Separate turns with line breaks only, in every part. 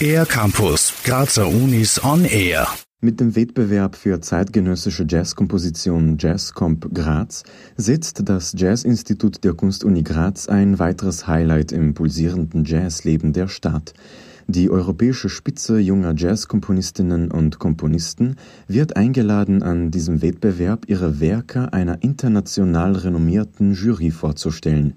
Air Campus, Grazer Unis on Air.
Mit dem Wettbewerb für zeitgenössische Jazzkomposition Jazzcomp Graz setzt das Jazzinstitut der Kunstuni Graz ein weiteres Highlight im pulsierenden Jazzleben der Stadt. Die europäische Spitze junger Jazzkomponistinnen und Komponisten wird eingeladen, an diesem Wettbewerb ihre Werke einer international renommierten Jury vorzustellen.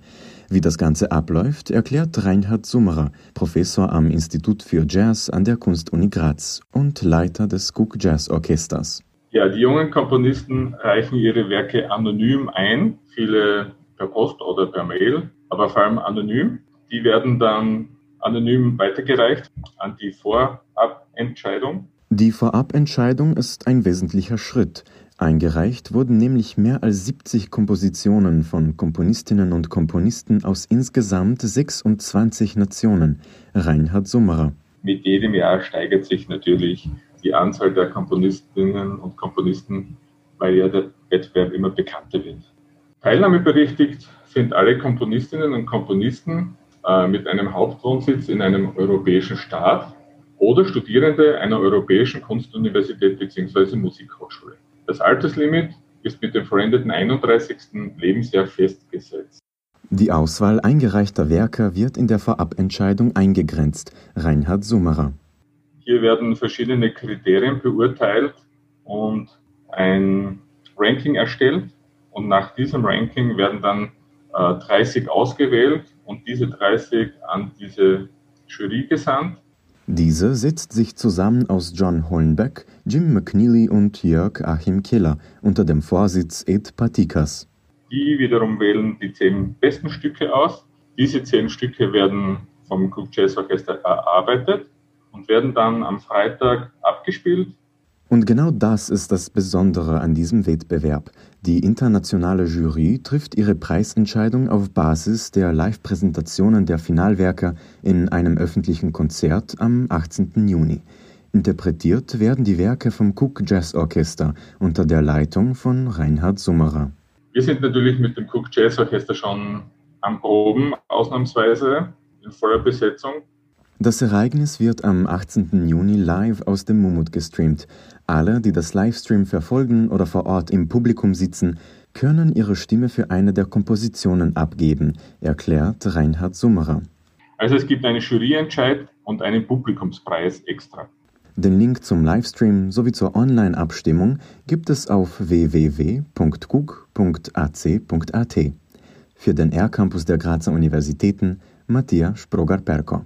Wie das Ganze abläuft, erklärt Reinhard Summerer, Professor am Institut für Jazz an der Kunstuni Graz und Leiter des Cook Jazz Orchesters.
Ja, die jungen Komponisten reichen ihre Werke anonym ein, viele per Post oder per Mail, aber vor allem anonym. Die werden dann anonym weitergereicht an die Vorabentscheidung.
Die Vorabentscheidung ist ein wesentlicher Schritt. Eingereicht wurden nämlich mehr als 70 Kompositionen von Komponistinnen und Komponisten aus insgesamt 26 Nationen. Reinhard Summerer.
Mit jedem Jahr steigert sich natürlich die Anzahl der Komponistinnen und Komponisten, weil ja der Wettbewerb immer bekannter wird. Teilnahmeberechtigt sind alle Komponistinnen und Komponisten, äh, mit einem Hauptwohnsitz in einem europäischen Staat oder Studierende einer europäischen Kunstuniversität bzw. Musikhochschule. Das Alterslimit ist mit dem verendeten 31. Lebensjahr festgesetzt.
Die Auswahl eingereichter Werke wird in der Vorabentscheidung eingegrenzt. Reinhard Summerer.
Hier werden verschiedene Kriterien beurteilt und ein Ranking erstellt. Und nach diesem Ranking werden dann 30 äh, ausgewählt und diese 30 an diese Jury gesandt.
Diese setzt sich zusammen aus John Hollenbeck, Jim McNeely und Jörg Achim Keller unter dem Vorsitz Ed Patikas.
Die wiederum wählen die zehn besten Stücke aus. Diese zehn Stücke werden vom Cook Jazz Orchester erarbeitet und werden dann am Freitag abgespielt
und genau das ist das Besondere an diesem Wettbewerb. Die internationale Jury trifft ihre Preisentscheidung auf Basis der Live-Präsentationen der Finalwerke in einem öffentlichen Konzert am 18. Juni. Interpretiert werden die Werke vom Cook Jazz Orchester unter der Leitung von Reinhard Summerer.
Wir sind natürlich mit dem Cook Jazz Orchester schon am Proben, ausnahmsweise in voller Besetzung.
Das Ereignis wird am 18. Juni live aus dem Mumut gestreamt. Alle, die das Livestream verfolgen oder vor Ort im Publikum sitzen, können ihre Stimme für eine der Kompositionen abgeben, erklärt Reinhard Summerer.
Also es gibt einen Juryentscheid und einen Publikumspreis extra.
Den Link zum Livestream sowie zur Online-Abstimmung gibt es auf www.cook.ac.at. Für den R-Campus der Grazer Universitäten Matthias Sprogar-Perko.